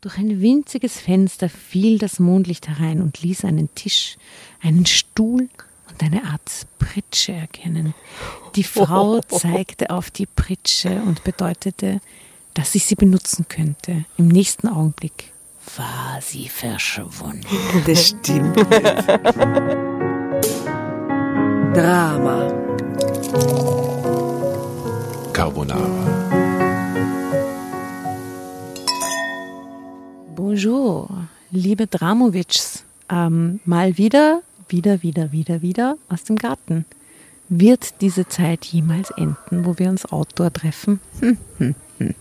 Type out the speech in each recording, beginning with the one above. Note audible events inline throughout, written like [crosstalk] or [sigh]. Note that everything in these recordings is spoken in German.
Durch ein winziges Fenster fiel das Mondlicht herein und ließ einen Tisch, einen Stuhl und eine Art Pritsche erkennen. Die Frau [laughs] zeigte auf die Pritsche und bedeutete, dass ich sie benutzen könnte. Im nächsten Augenblick war sie verschwunden. Das stimmt. Drama. Carbonara. Bonjour, liebe Dramovics. Ähm, mal wieder, wieder, wieder, wieder, wieder aus dem Garten. Wird diese Zeit jemals enden, wo wir uns outdoor treffen? Hm, hm, hm.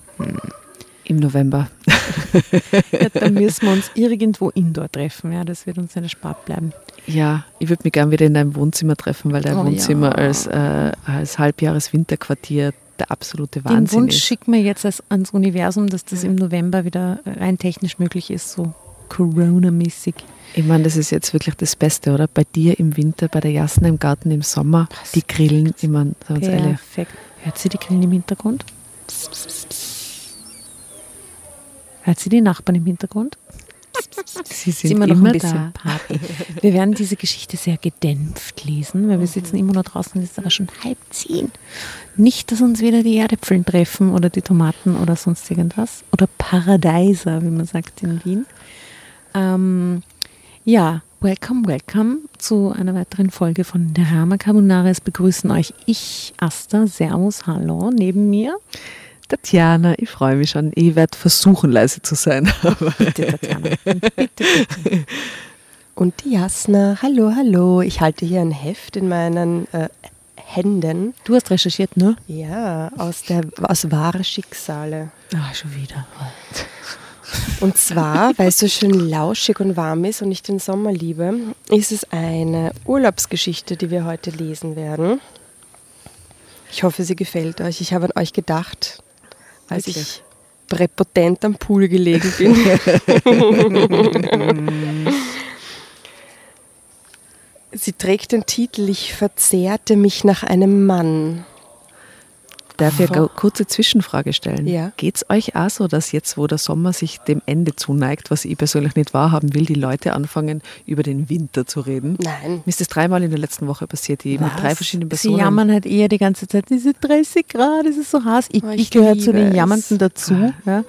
Im November. [laughs] ja, dann müssen wir uns irgendwo indoor treffen. Ja, das wird uns nicht erspart bleiben. Ja, ich würde mich gerne wieder in deinem Wohnzimmer treffen, weil dein Oh Wohnzimmer ja. als, äh, als Halbjahres-Winterquartier der absolute Den Wahnsinn Wunsch ist. schicken wir jetzt als, ans Universum, dass das im November wieder rein technisch möglich ist, so Corona-mäßig. Ich meine, das ist jetzt wirklich das Beste, oder? Bei dir im Winter, bei der Jasna im Garten im Sommer, die Grillen, ich meine, sagen uns ehrlich. Perfekt. Hört sie die Grillen im Hintergrund? Hört sie die Nachbarn im Hintergrund? Sie sind immer immer, noch ein bisschen da. Party. Wir werden diese Geschichte sehr gedämpft lesen, weil wir sitzen immer noch draußen, es ist aber schon halb zehn. Nicht, dass uns wieder die Erdäpfeln treffen oder die Tomaten oder sonst irgendwas. Oder Paradeiser, wie man sagt in Wien. Ähm, ja, welcome, welcome zu einer weiteren Folge von der Rama Carbonara. Es begrüßen euch ich, Asta, Servus, hallo, neben mir. Tatjana, ich freue mich schon. Ich werde versuchen, leise zu sein. [laughs] Bitte, Tatjana. Bitte, bitte. Und die Jasna, hallo, hallo. Ich halte hier ein Heft in meinen äh, Händen. Du hast recherchiert, ne? Ja, aus, der, aus wahre Schicksale. Ah, schon wieder. Und zwar, weil es so schön lauschig und warm ist und ich den Sommer liebe, ist es eine Urlaubsgeschichte, die wir heute lesen werden. Ich hoffe, sie gefällt euch. Ich habe an euch gedacht, als Wirklich? ich präpotent am Pool gelegen bin. [laughs] Sie trägt den Titel Ich verzehrte mich nach einem Mann. Darf ich eine kurze Zwischenfrage stellen? Ja. Geht es euch auch so, dass jetzt, wo der Sommer sich dem Ende zuneigt, was ich persönlich nicht wahrhaben will, die Leute anfangen, über den Winter zu reden? Nein. Mir ist das dreimal in der letzten Woche passiert, die mit drei verschiedenen Sie Personen. jammern halt eher die ganze Zeit, diese 30 Grad, es ist so heiß. Ich, Oh, ich ich gehöre zu den. Jammernden dazu. Ja. Ja,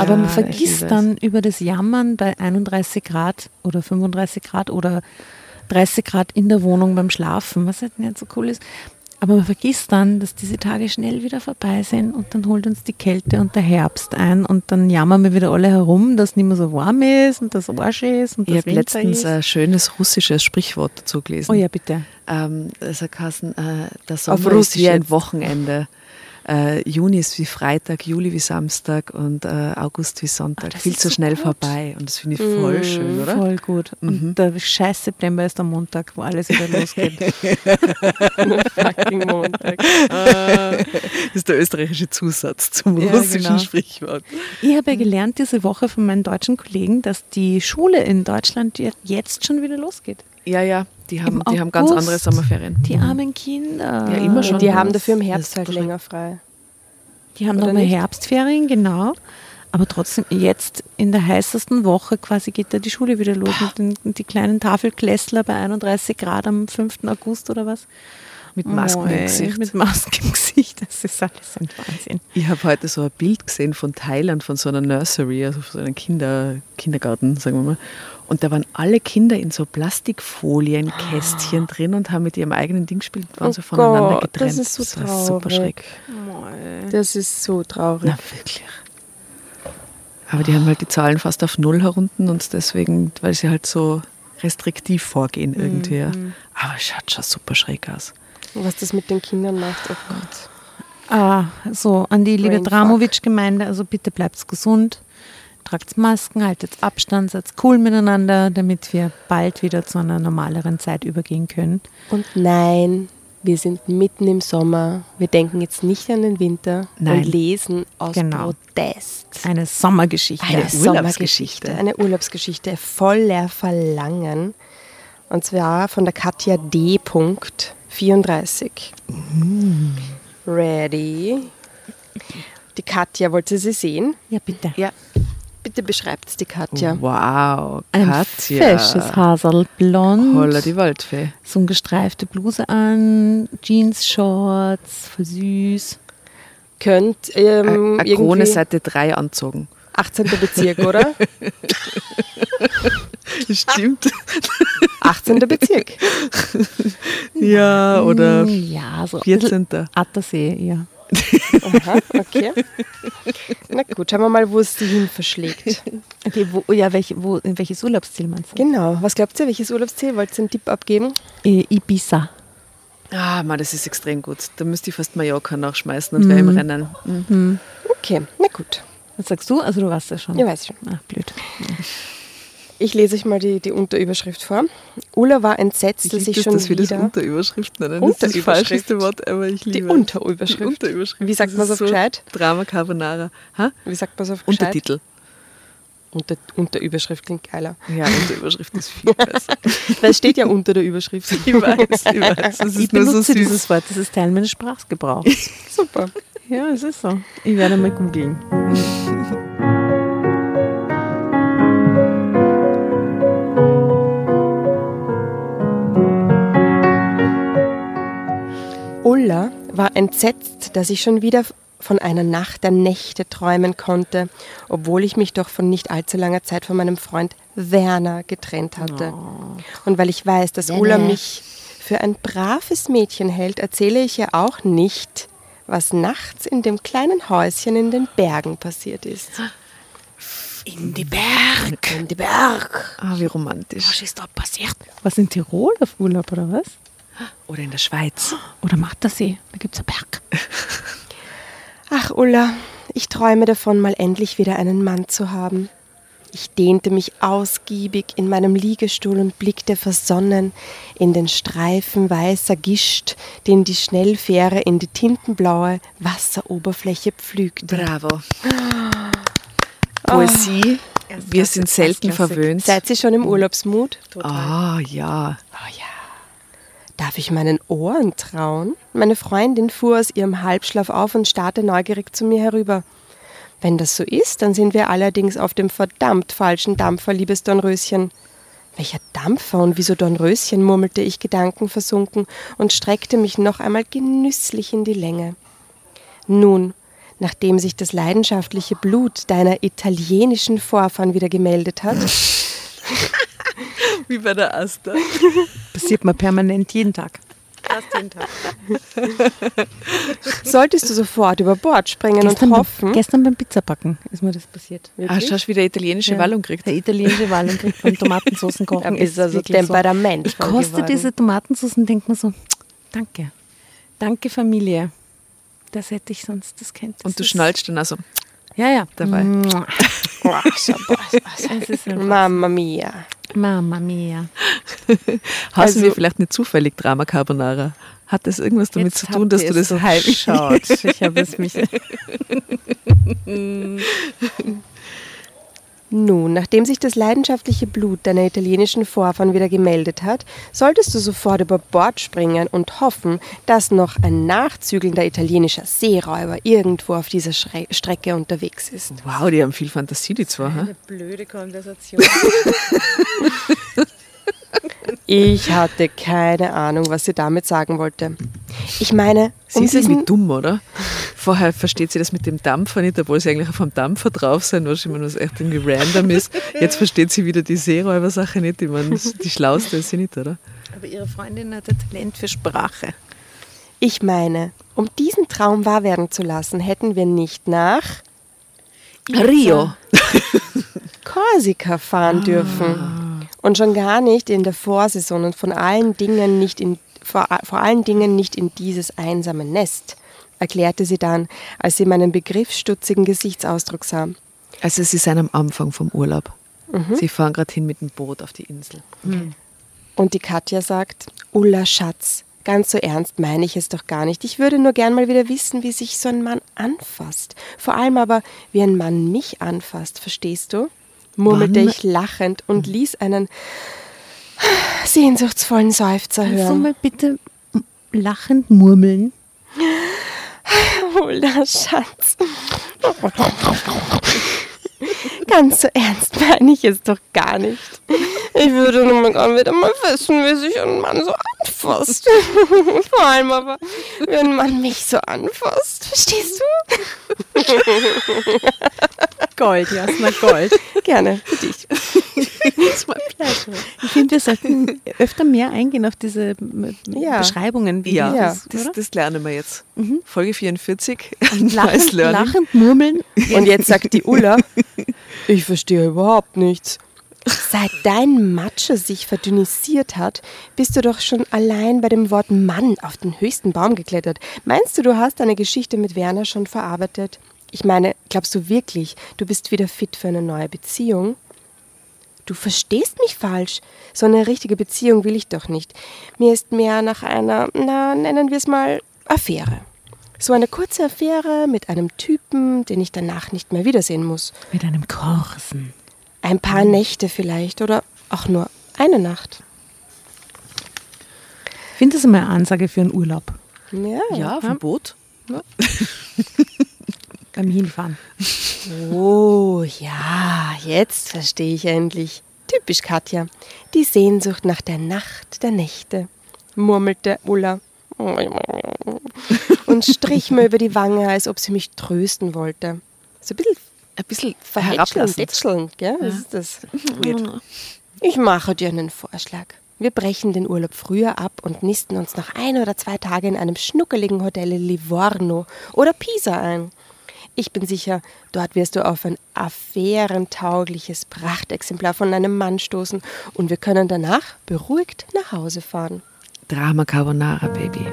Aber man ich vergisst dann über das Jammern bei 31 Grad oder 35 Grad oder 30 Grad in der Wohnung beim Schlafen, was halt nicht so cool ist. Aber man vergisst dann, dass diese Tage schnell wieder vorbei sind und dann holt uns die Kälte und der Herbst ein und dann jammern wir wieder alle herum, dass es nicht mehr so warm ist und das Arsch ist und Ich das habe letztens ist. ein schönes russisches Sprichwort dazu gelesen. Oh ja, bitte. Ähm, es hat geheißen, äh, Sommer ist Russisch ein. Wochenende. Äh, Juni ist wie Freitag, Juli wie Samstag und äh, August wie Sonntag. das Viel zu so schnell gut. vorbei. Und das finde ich voll schön, oder? Voll gut. Und der scheiß September ist der Montag, wo alles wieder losgeht. [laughs] Fucking Montag. Das ist der österreichische Zusatz zum Ja, russischen genau. Sprichwort. Ich habe ja gelernt diese Woche von meinen deutschen Kollegen, dass die Schule in Deutschland je- jetzt schon wieder losgeht. Ja, ja, die haben, die haben ganz andere Sommerferien. Die armen Kinder. Ja, immer schon. Die haben dafür im Herbst halt länger frei. Die haben nochmal? Herbstferien, genau. Aber trotzdem, jetzt in der heißesten Woche quasi geht da die Schule wieder los. Und den- die kleinen Tafelklässler bei 31 Grad am 5. August oder was? Mit Masken Moi, im Gesicht. Mit Masken im Gesicht. Das ist alles ein Wahnsinn. Ich habe heute so ein Bild gesehen von Thailand, von so einer Nursery, also von so einem Kinder, Kindergarten, sagen wir mal. Und da waren alle Kinder in so Plastikfolienkästchen drin und haben mit ihrem eigenen Ding gespielt und waren Oh so voneinander Gott, das getrennt. ist so war super traurig. schräg. Das ist so traurig. Na, wirklich. Aber die haben halt die Zahlen fast auf Null herunten und deswegen, weil sie halt so restriktiv vorgehen irgendwie. ja. Aber es schaut schon super schräg aus. Was das mit den Kindern macht, oh Gott. Ah, so, an die liebe. Dramovic-Gemeinde, also bitte bleibt gesund, tragt Masken, haltet Abstand, seid cool miteinander, damit wir bald wieder zu einer normaleren Zeit übergehen können. Und nein, wir sind mitten im Sommer. Wir denken jetzt nicht an den Winter Nein. und lesen aus Genau. Protest. Eine Sommergeschichte. Eine Urlaubsgeschichte. Eine Urlaubsgeschichte voller Verlangen. Und zwar von der Katja D. Punkt 34. Ready? Die Katja, wollte sie sehen? Ja, bitte. Ja, Bitte beschreibt die Katja. Wow, Ein Katja. fesches Haserl, blond. Holla die Waldfee. So eine gestreifte Bluse an, Jeans, Shorts, voll süß. Könnt ähm, Eine Krone Seite 3 anzogen. 18. Bezirk, oder? [laughs] Stimmt. 18. Bezirk. ja, oder Hm, Ja, so. ein bisschen 14. Attersee, ja. Aha, okay. [laughs] Na gut, schauen wir mal, wo es sie hin verschlägt. Okay, wo, ja, welche, wo, in welches Urlaubsziel meinst du? Genau. Was glaubt ihr, welches Urlaubsziel? Wollt ihr einen Tipp abgeben? Äh, Ibiza. Ah, man, das ist extrem gut. Da müsste ich fast Mallorca nachschmeißen und wäre im Rennen. Mhm. Okay, na gut. Was sagst du? Also du weißt das schon. Ich weiß schon. Ach, blöd. Ich lese euch mal die, die Unterüberschrift vor. Ulla war entsetzt, Ich dass ich das, schon dass wir das wieder... Unterüberschrift nennen. Das ist das Unterüberschrift. falscheste Wort, aber ich Die liebe es. Unterüberschrift. Die Unterüberschrift. Wie sagt man so ist gescheit? Drama Carbonara. Ha? Wie sagt man so auf gescheit? Untertitel. Unter, Unterüberschrift klingt geiler. Ja, Unterüberschrift ist viel besser. [laughs] Weil es steht ja unter der Überschrift. ich weiß, ich weiß. Das [laughs] Ich so benutze süß. dieses Wort, das ist Teil meines Sprachgebrauchs. [laughs] Super. ja, es ist so. Ich werde mal googeln. Ulla war entsetzt, dass ich schon wieder von einer Nacht der Nächte träumen konnte, obwohl ich mich doch von nicht allzu langer Zeit von meinem Freund Werner getrennt hatte. Und weil ich weiß, dass Ulla mich für ein braves Mädchen hält, erzähle ich ihr auch nicht, was nachts in dem kleinen Häuschen in den Bergen passiert ist. In die Berg. In die Berg. Ah, wie romantisch. ist da passiert? Was in Tirol auf Urlaub oder was? Oder in der Schweiz. Oder Mattersee? Da gibt es einen Berg. [laughs] Ach, Ulla, ich träume davon, mal endlich wieder einen Mann zu haben. Ich dehnte mich ausgiebig in meinem Liegestuhl und blickte versonnen in den Streifen weißer Gischt, den die Schnellfähre in die tintenblaue Wasseroberfläche pflügte. Bravo. [gasps] Poesie. Wir sind selten verwöhnt. Seid ihr schon im Urlaubsmut? Ah, ja. Oh ja. Darf ich meinen Ohren trauen? Meine Freundin fuhr aus ihrem Halbschlaf auf und starrte neugierig zu mir herüber. Wenn das so ist, dann sind wir allerdings auf dem verdammt falschen Dampfer, liebes Dornröschen. Welcher Dampfer und wieso Dornröschen, murmelte ich gedankenversunken und streckte mich noch einmal genüsslich in die Länge. Nun, nachdem sich das leidenschaftliche Blut deiner italienischen Vorfahren wieder gemeldet hat, [laughs] Wie bei der Asta. Passiert mir permanent jeden Tag. solltest du sofort über Bord springen Gestern, und beim- hoffen. gestern beim Pizzabacken ist mir das passiert. Ah, schau, wieder italienische Ja. Wallung kriegt. Der italienische Wallung kriegt beim Tomatensoßen Da kochen. ist also wirklich Temperament. So. Ich koste geworden. diese Tomatensoßen und denke mir so, danke. Danke Familie. Das hätte ich sonst, das kennt Und du schnallst dann also Ja, ja. dabei. So, [laughs] Mamma mia. Mama mia. [laughs] Hassen Also- wir vielleicht nicht zufällig Drama Carbonara? Hat das irgendwas damit zu tun, dass du das es heim... durchschaut. [laughs] Ich habe es mich. Nun, nachdem sich das leidenschaftliche Blut deiner italienischen Vorfahren wieder gemeldet hat, solltest du sofort über Bord springen und hoffen, dass noch ein nachzügelnder italienischer Seeräuber irgendwo auf dieser Schre Strecke unterwegs ist. Wow, die haben viel Fantasie, die zwei. Hm? blöde Konversation. [laughs] Ich hatte keine Ahnung, was sie damit sagen wollte. Ich meine, Sie um ist irgendwie dumm, oder? Vorher versteht sie das mit dem Dampfer nicht, obwohl sie eigentlich auf einem Dampfer drauf sein, was immer was echt irgendwie random ist. Jetzt versteht sie wieder die Seeräuber-Sache nicht. Ich meine, die Schlauste ist sie nicht, oder? Aber ihre Freundin hatte Talent für Sprache. ich meine, um diesen Traum wahr werden zu lassen, hätten wir nicht nach Rio. Korsika fahren dürfen. Und schon gar nicht in der Vorsaison und von allen Dingen nicht in, vor, vor allen Dingen nicht in dieses einsame Nest, erklärte sie dann, als sie meinen begriffsstutzigen Gesichtsausdruck sah. Also sie sind am Anfang vom Urlaub. Sie fahren gerade hin mit dem Boot auf die Insel. Und die Katja sagt, Ulla Schatz, ganz so ernst meine ich es doch gar nicht. Ich würde nur gern mal wieder wissen, wie sich so ein Mann anfasst. Vor allem aber, wie ein Mann mich anfasst, verstehst du? Murmelte Wann- ich lachend und ließ einen sehnsuchtsvollen Seufzer Kannst du hören. mal bitte lachend murmeln? [laughs] Ulla Schatz. [laughs] Ganz so ernst meine ich es doch gar nicht. Ich würde nur mal gerne wieder mal wissen, wie sich ein Mann so anfasst. [laughs] Vor allem aber, wie ein Mann mich so anfasst. Verstehst du? Gold, Jasna, Gold. Gerne, für dich. Ich finde, wir sollten öfter mehr eingehen auf diese Ja. Beschreibungen. Wie Ja, das, das, oder? das lernen wir jetzt. Folge 44. Und Nice learning. lachend murmeln. Und jetzt sagt die Ulla, ich verstehe überhaupt nichts. Seit dein Matsche sich verdünnisiert hat, bist du doch schon allein bei dem Wort Mann auf den höchsten Baum geklettert. Meinst du, du hast deine Geschichte mit Werner schon verarbeitet? Ich meine, glaubst du wirklich, du bist wieder fit für eine neue Beziehung? Du verstehst mich falsch. So eine richtige Beziehung will ich doch nicht. Mir ist mehr nach einer, na, nennen wir es mal, Affäre. So eine kurze Affäre mit einem Typen, den ich danach nicht mehr wiedersehen muss. Mit einem Korsen. Ein paar Nächte vielleicht oder auch nur eine Nacht. Ich finde das immer eine Ansage für einen Urlaub. Ja. Ja, vom Boot. [laughs] Beim Hinfahren. Oh, ja, jetzt verstehe ich endlich. Typisch Katja. Die Sehnsucht nach der Nacht der Nächte, murmelte Ulla. Und strich mir über die Wange, als ob sie mich trösten wollte. So ein bisschen Ein bisschen verhätschelnd, herablassend. tätschelnd, gell? Was ist das? Ich mache dir einen Vorschlag. Wir brechen den Urlaub früher ab und nisten uns noch ein oder zwei Tage in einem schnuckeligen Hotel in Livorno oder Pisa ein. Ich bin sicher, dort wirst du auf ein affärentaugliches Prachtexemplar von einem Mann stoßen und wir können danach beruhigt nach Hause fahren. Drama Carbonara, Baby.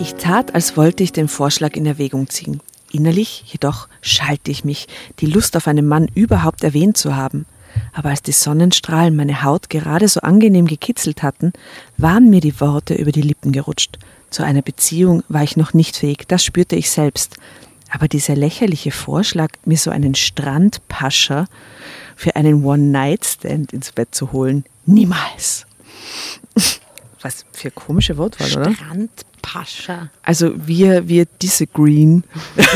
Ich tat, als wollte ich den Vorschlag in Erwägung ziehen. Innerlich jedoch schalte ich mich, die Lust auf einen Mann überhaupt erwähnt zu haben. Aber als die Sonnenstrahlen meine Haut gerade so angenehm gekitzelt hatten, waren mir die Worte über die Lippen gerutscht. Zu einer Beziehung war ich noch nicht fähig, das spürte ich selbst. Aber dieser lächerliche Vorschlag, mir so einen Strandpascher für einen One-Night-Stand ins Bett zu holen, niemals. [laughs] Was für komische Wortwahl, oder? Strandpascha. Also wir, wir disagreeen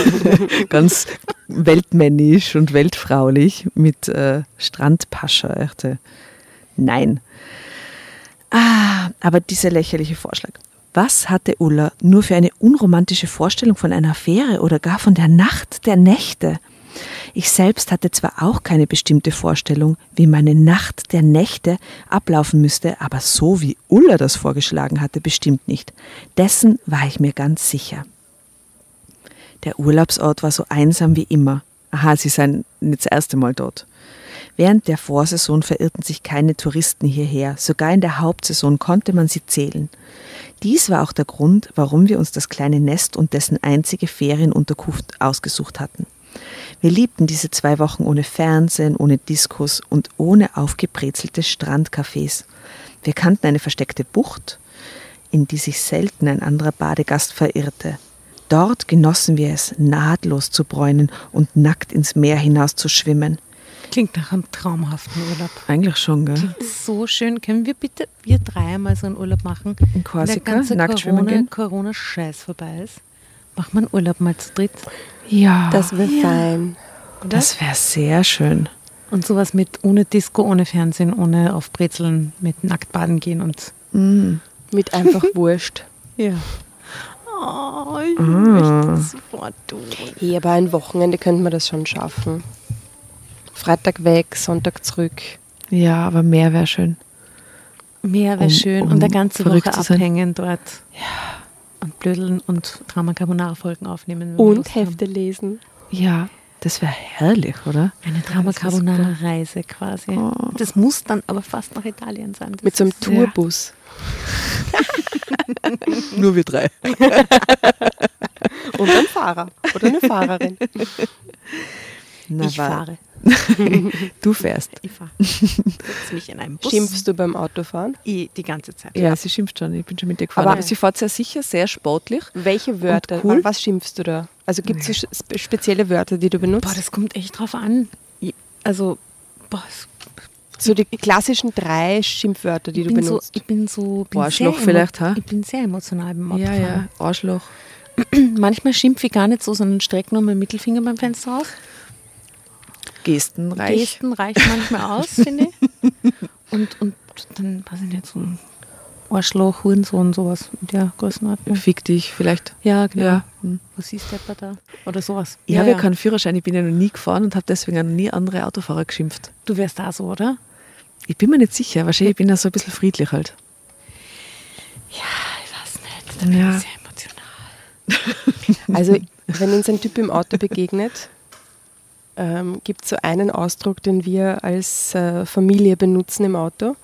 [laughs] ganz weltmännisch und weltfraulich mit äh, Strandpascha. Echte. Nein. Ah, aber dieser lächerliche Vorschlag. Was hatte Ulla nur für eine unromantische Vorstellung von einer Affäre oder gar von der Nacht der Nächte? Ich selbst hatte zwar auch keine bestimmte Vorstellung, wie meine Nacht der Nächte ablaufen müsste, aber so wie Ulla das vorgeschlagen hatte, bestimmt nicht. Dessen war ich mir ganz sicher. Der Urlaubsort war so einsam wie immer. Aha, sie seien nicht das erste Mal dort. Während der Vorsaison verirrten sich keine Touristen hierher, sogar in der Hauptsaison konnte man sie zählen. Dies war auch der Grund, warum wir uns das kleine Nest und dessen einzige Ferienunterkunft ausgesucht hatten. Wir liebten diese zwei Wochen ohne Fernsehen, ohne Diskos und ohne aufgebrezelte Strandcafés. Wir kannten eine versteckte Bucht, in die sich selten ein anderer Badegast verirrte. Dort genossen wir es, nahtlos zu bräunen und nackt ins Meer hinaus zu schwimmen. Klingt nach einem traumhaften Urlaub. Eigentlich schon, gell? Klingt so schön. Können wir bitte, wir drei mal so einen Urlaub machen? In Korsika, nackt schwimmen gehen? Corona-Scheiß vorbei ist. Wir einen Urlaub mal zu dritt. Ja, Das wäre fein. Oder? das wäre sehr schön. Und sowas mit ohne Disco, ohne Fernsehen, ohne auf Brezeln, mit nackt baden gehen und. Mit einfach [laughs] Wurscht. Ja. Oh, ich Ah. möchte das sofort tun. Hey, aber ein Wochenende könnte man das schon schaffen. Freitag weg, Sonntag zurück. Ja, aber mehr wäre schön. Mehr wäre Um- schön. um und eine ganze Woche abhängen dort. Ja. Und blödeln und Drama Carbonara Folgen aufnehmen. Und. Hefte lesen. Ja, das wäre herrlich, oder? Eine Drama Carbonara Reise quasi. Oh. Das muss dann aber fast nach Italien sein. Das Mit so einem Tourbus. [laughs] Nur wir drei. [laughs] Und ein Fahrer oder eine Fahrerin. Na, Ich fahre. [laughs] Du fährst. Ich fahre. [laughs] Mich in einen Bus. Schimpfst du beim Autofahren? Ich, die ganze Zeit. Ja, sie schimpft schon. Ich bin schon mit dir gefahren. Aber- Aber, sie fährt sehr sicher, sehr sportlich. Welche Wörter? cool? Was schimpfst du da? Also gibt es spe- spezielle Wörter, die du benutzt? Boah, das kommt echt drauf an. Also, boah, es So die klassischen drei Schimpfwörter, die ich du bin so, benutzt. ich bin so bin Arschloch vielleicht, ha? Ich bin sehr emotional beim Ja, Autofahren. ja, Arschloch. [clears throat] Manchmal schimpfe ich gar nicht so, sondern strecke nur meinen Mittelfinger beim Fenster aus. Gestenreich. Gesten reichen manchmal [laughs] aus, finde ich. Und, und dann, weiß ich nicht, so ein Arschloch, Hurensohn, sowas in der Größenordnung. Fick dich vielleicht. Ja, genau. Ja. Hm. Was ist der da? Oder sowas. Ich habe ja keinen Führerschein, ich bin ja noch nie gefahren und habe deswegen noch nie andere Autofahrer geschimpft. Du wärst da so, oder? Ich bin mir nicht sicher, wahrscheinlich bin ich so ein bisschen friedlich halt. Ja, ich weiß nicht. Da bin Ja. ich sehr emotional. Also, wenn uns ein Typ im Auto begegnet, ähm, gibt es so einen Ausdruck, den wir als äh, Familie benutzen im Auto.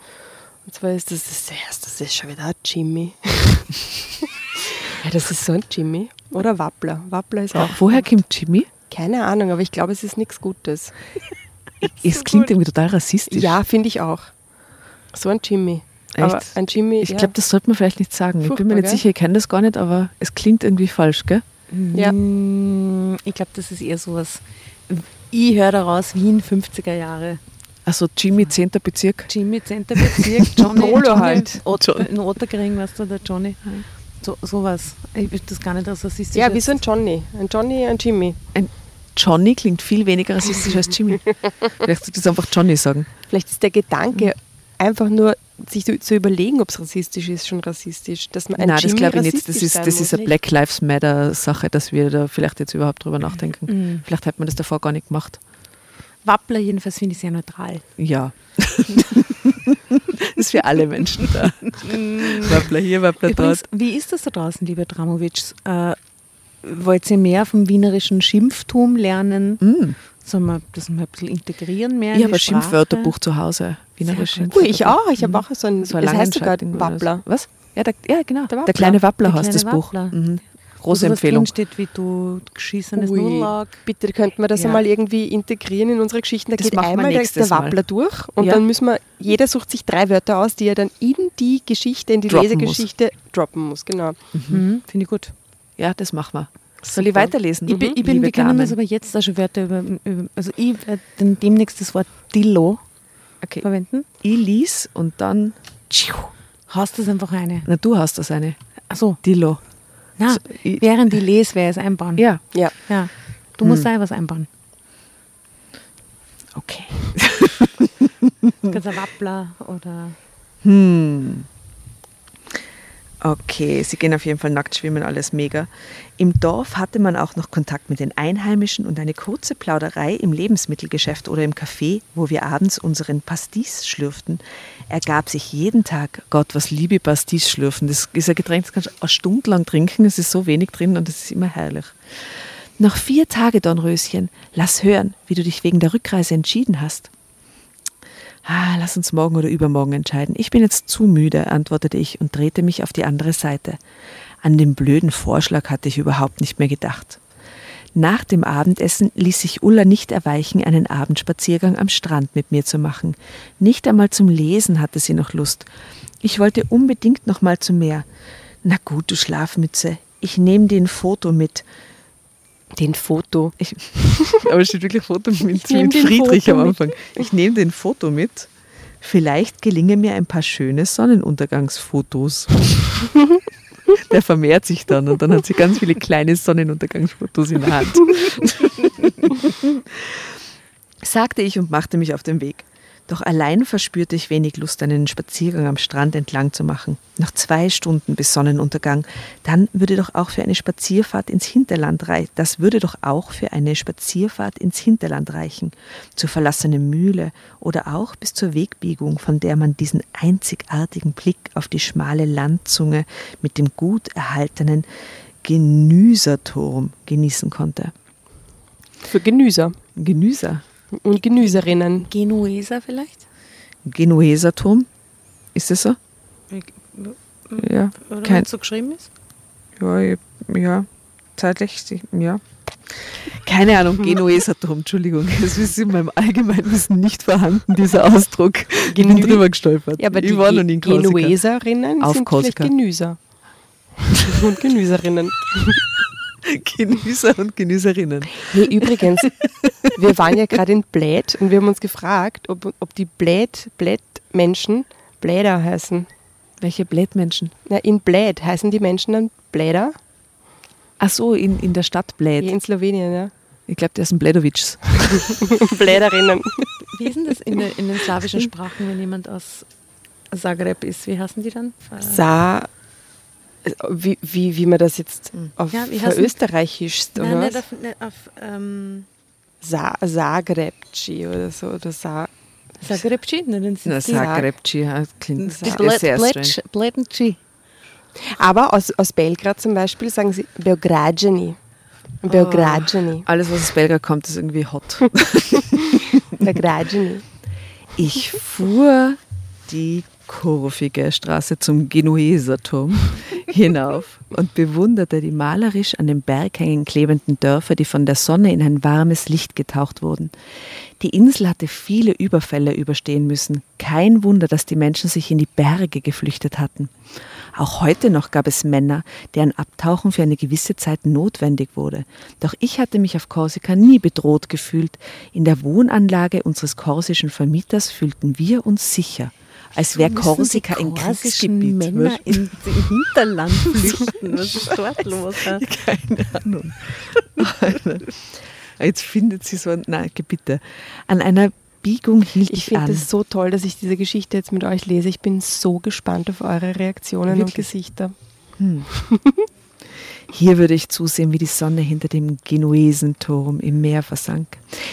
Und zwar ist das das erste, das ist schon wieder ein Jimmy. [laughs] ja, das ist so ein Jimmy. Oder Wappler. Wappler ist auch. Woher kommt Jimmy? Keine Ahnung, aber ich glaube, es ist nichts Gutes. [laughs] Es klingt irgendwie total rassistisch. Ja, finde ich auch. So ein Jimmy. Aber Echt? ein Jimmy, Ich ja. glaube, das sollte man vielleicht nicht sagen. ich bin mir Furchtbar, nicht gell? sicher, ich kenne das gar nicht, aber es klingt irgendwie falsch, gell? Ja. Mm, Ich glaube, das ist eher sowas. Ich höre daraus Wien 50er Jahre. Also Jimmy, 10. Bezirk. Jimmy, 10. Bezirk, [laughs] Johnny, Johnny halt. Ot, Johnny. in Otterkring, weißt du, der Johnny. So, sowas. Ich will das gar nicht als rassistisch. ja, wie so ein Johnny. Ein Johnny, ein Jimmy. Ein Johnny klingt viel weniger rassistisch als Jimmy. [laughs] Vielleicht sollte ich das einfach Johnny sagen. Vielleicht ist der Gedanke, einfach nur sich zu, zu überlegen, ob es rassistisch ist, schon rassistisch. Dass man ein Nein, das Jimmy glaube ich nicht. Das ist, das ist eine Black Lives Matter Sache, dass wir da vielleicht jetzt überhaupt drüber nachdenken. Mhm. Vielleicht hat man das davor gar nicht gemacht. Wappler jedenfalls finde ich sehr neutral. Ja. [laughs] das ist für alle Menschen da. Wappler hier, Wappler Übrigens, dort. wie ist das da draußen, liebe Dramovic? Äh, wollt ihr mehr vom wienerischen Schimpftum lernen? Mm. Sollen wir das mal ein bisschen integrieren mehr? in Ich die habe ein Sprache? Schimpfwörterbuch zu Hause. Gut. Ui, ich auch. Ich habe auch so ein, Das war das heißt sogar Wappler. so. Was? Ja, der, ja genau. Der Der, kleine Wappler heißt das Buch. Mhm. Wo Große sowas Empfehlung. drinsteht, wie du geschissenes Ui, Nudelaug. bitte könnten wir das Ja. einmal irgendwie integrieren in unsere Geschichten. Da Das geht einmal der, der. Wappler durch und Ja. dann müssen wir, jeder sucht sich drei Wörter aus, die er dann in die Geschichte, in die Droppen Lesegeschichte droppen muss. Genau. Mhm. Finde ich gut. Ja, das machen wir. Soll ich weiterlesen? Ich bin, ich bin, wir können aber jetzt auch schon Wörter über, über also ich werde dann demnächst das Wort Dillo Okay. verwenden. Ich lies und dann. Tschiu. Hast das einfach eine. Na, du hast das eine. Achso, Dillo. na, So, ich- während ich lese, werde ich es einbauen. Ja. Ja. ja. Du musst da was einbauen. Okay. [laughs] Du kannst ein Wappler oder Hm. Okay, sie gehen auf jeden Fall nackt schwimmen, alles mega. Im Dorf hatte man auch noch Kontakt mit den Einheimischen und eine kurze Plauderei im Lebensmittelgeschäft oder im Café, wo wir abends unseren Pastis schlürften, ergab sich jeden Tag, Gott, was liebe Pastis schlürfen. Das ist ein Getränk, das kannst du eine Stunde lang trinken, es ist so wenig drin und es ist immer herrlich. Noch vier Tage, Dornröschen, lass hören, wie du dich wegen der Rückreise entschieden hast. Ah, lass uns morgen oder übermorgen entscheiden. Ich bin jetzt zu müde, antwortete ich und drehte mich auf die andere Seite. An den blöden Vorschlag hatte ich überhaupt nicht mehr gedacht. Nach dem Abendessen ließ sich Ulla nicht erweichen, einen Abendspaziergang am Strand mit mir zu machen. Nicht einmal zum Lesen hatte sie noch Lust. Ich wollte unbedingt noch mal zum Meer. Na gut, du Schlafmütze, ich nehme dir ein Foto mit. Den Foto. Ich, [laughs] aber es steht wirklich Foto mit, mit Friedrich Foto am mit. Anfang. Ich nehme den Foto mit. Vielleicht gelingen mir ein paar schöne Sonnenuntergangsfotos. [laughs] Der vermehrt sich dann und dann hat sie ganz viele kleine Sonnenuntergangsfotos in der Hand. [laughs] Sagte ich und machte mich auf den Weg. Doch allein verspürte ich wenig Lust, einen Spaziergang am Strand entlang zu machen. Noch zwei Stunden bis Sonnenuntergang. Dann würde doch auch für eine Spazierfahrt ins Hinterland reichen. Das würde doch auch für eine Spazierfahrt ins Hinterland reichen. Zur verlassenen Mühle oder auch bis zur Wegbiegung, von der man diesen einzigartigen Blick auf die schmale Landzunge mit dem gut erhaltenen Genüserturm genießen konnte. Für Genüser Genüser. Und Genüserinnen. Genueser vielleicht? Genueser Turm. Ist das so? Ja, Oder Kein- so geschrieben ist? ja, ja, zeitlich, ja. Keine Ahnung, [laughs] Genueser Turm, Entschuldigung. Das ist in meinem Allgemeinwissen nicht vorhanden, dieser Ausdruck. Ich bin Genü- drüber gestolpert. Ja, aber ich die war noch nie in Korsika. Genueserinnen Auf sind Korsika. vielleicht Genüser. [laughs] und Genüserinnen. [laughs] Genüser und Genüserinnen. Nee, übrigens, wir waren ja gerade in Bläd und wir haben uns gefragt, ob, ob die Bläd, Bläd-Menschen Bläder heißen. Welche Blädmenschen? Ja, in Bläd heißen die Menschen dann Bläder? Ach so, in, in der Stadt Bläd. In Slowenien, ja. Ich glaube, der ist ein Blädowitschs. [laughs] Bläderinnen. Wie ist denn das in, der, in den slawischen Sprachen, wenn jemand aus Zagreb ist? Wie heißen die dann? Sa wie, wie, wie man das jetzt auf Ja, wie heißen- Österreichisch oder Nein, was? nicht auf, nicht auf ähm, Sa Zagrebci oder so. Oder Sa Zagrebci? Nein, dann sind Na, Zagrebci ja, klingt Sa- sehr, strange. Aber aus, aus Belgrad zum Beispiel sagen sie Beogradzeni. Beogradzeni. Alles, was aus Belgrad kommt, ist irgendwie hot. [laughs] Beogradzeni. Ich fuhr die kurvige Straße zum Genueserturm [laughs] hinauf und bewunderte die malerisch an den Berghängen klebenden Dörfer, die von der Sonne in ein warmes Licht getaucht wurden. Die Insel hatte viele Überfälle überstehen müssen. Kein Wunder, dass die Menschen sich in die Berge geflüchtet hatten. Auch heute noch gab es Männer, deren Abtauchen für eine gewisse Zeit notwendig wurde. Doch ich hatte mich auf Korsika nie bedroht gefühlt. In der Wohnanlage unseres korsischen Vermieters fühlten wir uns sicher, als wäre Korsika ein Kriegsgebiet. Männer in den Hinterland [laughs] [laughs] flüchten. Was ist dort los? Keine Ahnung. [laughs] Jetzt findet sie so ein, nein, bitte. An einer Biegung hielt Ich ich, finde es so toll, dass ich diese Geschichte jetzt mit euch lese. Ich bin so gespannt auf eure Reaktionen und Wirklich? Gesichter. Hier würde ich zusehen, wie die Sonne hinter dem Genuesenturm im Meer versank.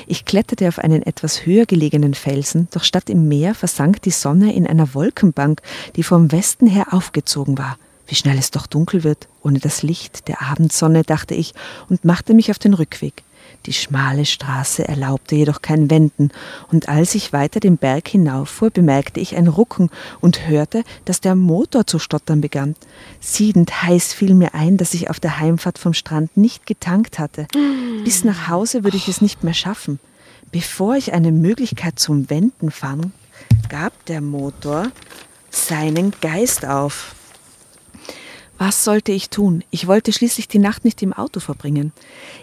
Ich kletterte auf einen etwas höher gelegenen Felsen, doch statt im Meer versank die Sonne in einer Wolkenbank, die vom Westen her aufgezogen war. Wie schnell es doch dunkel wird, ohne das Licht der Abendsonne, dachte ich, und machte mich auf den Rückweg. Die schmale Straße erlaubte jedoch kein Wenden, und als ich weiter den Berg hinauffuhr, bemerkte ich ein Rucken und hörte, dass der Motor zu stottern begann. Siedend heiß fiel mir ein, dass ich auf der Heimfahrt vom Strand nicht getankt hatte. Bis nach Hause würde ich es nicht mehr schaffen. Bevor ich eine Möglichkeit zum Wenden fand, gab der Motor seinen Geist auf. Was sollte ich tun? Ich wollte schließlich die Nacht nicht im Auto verbringen.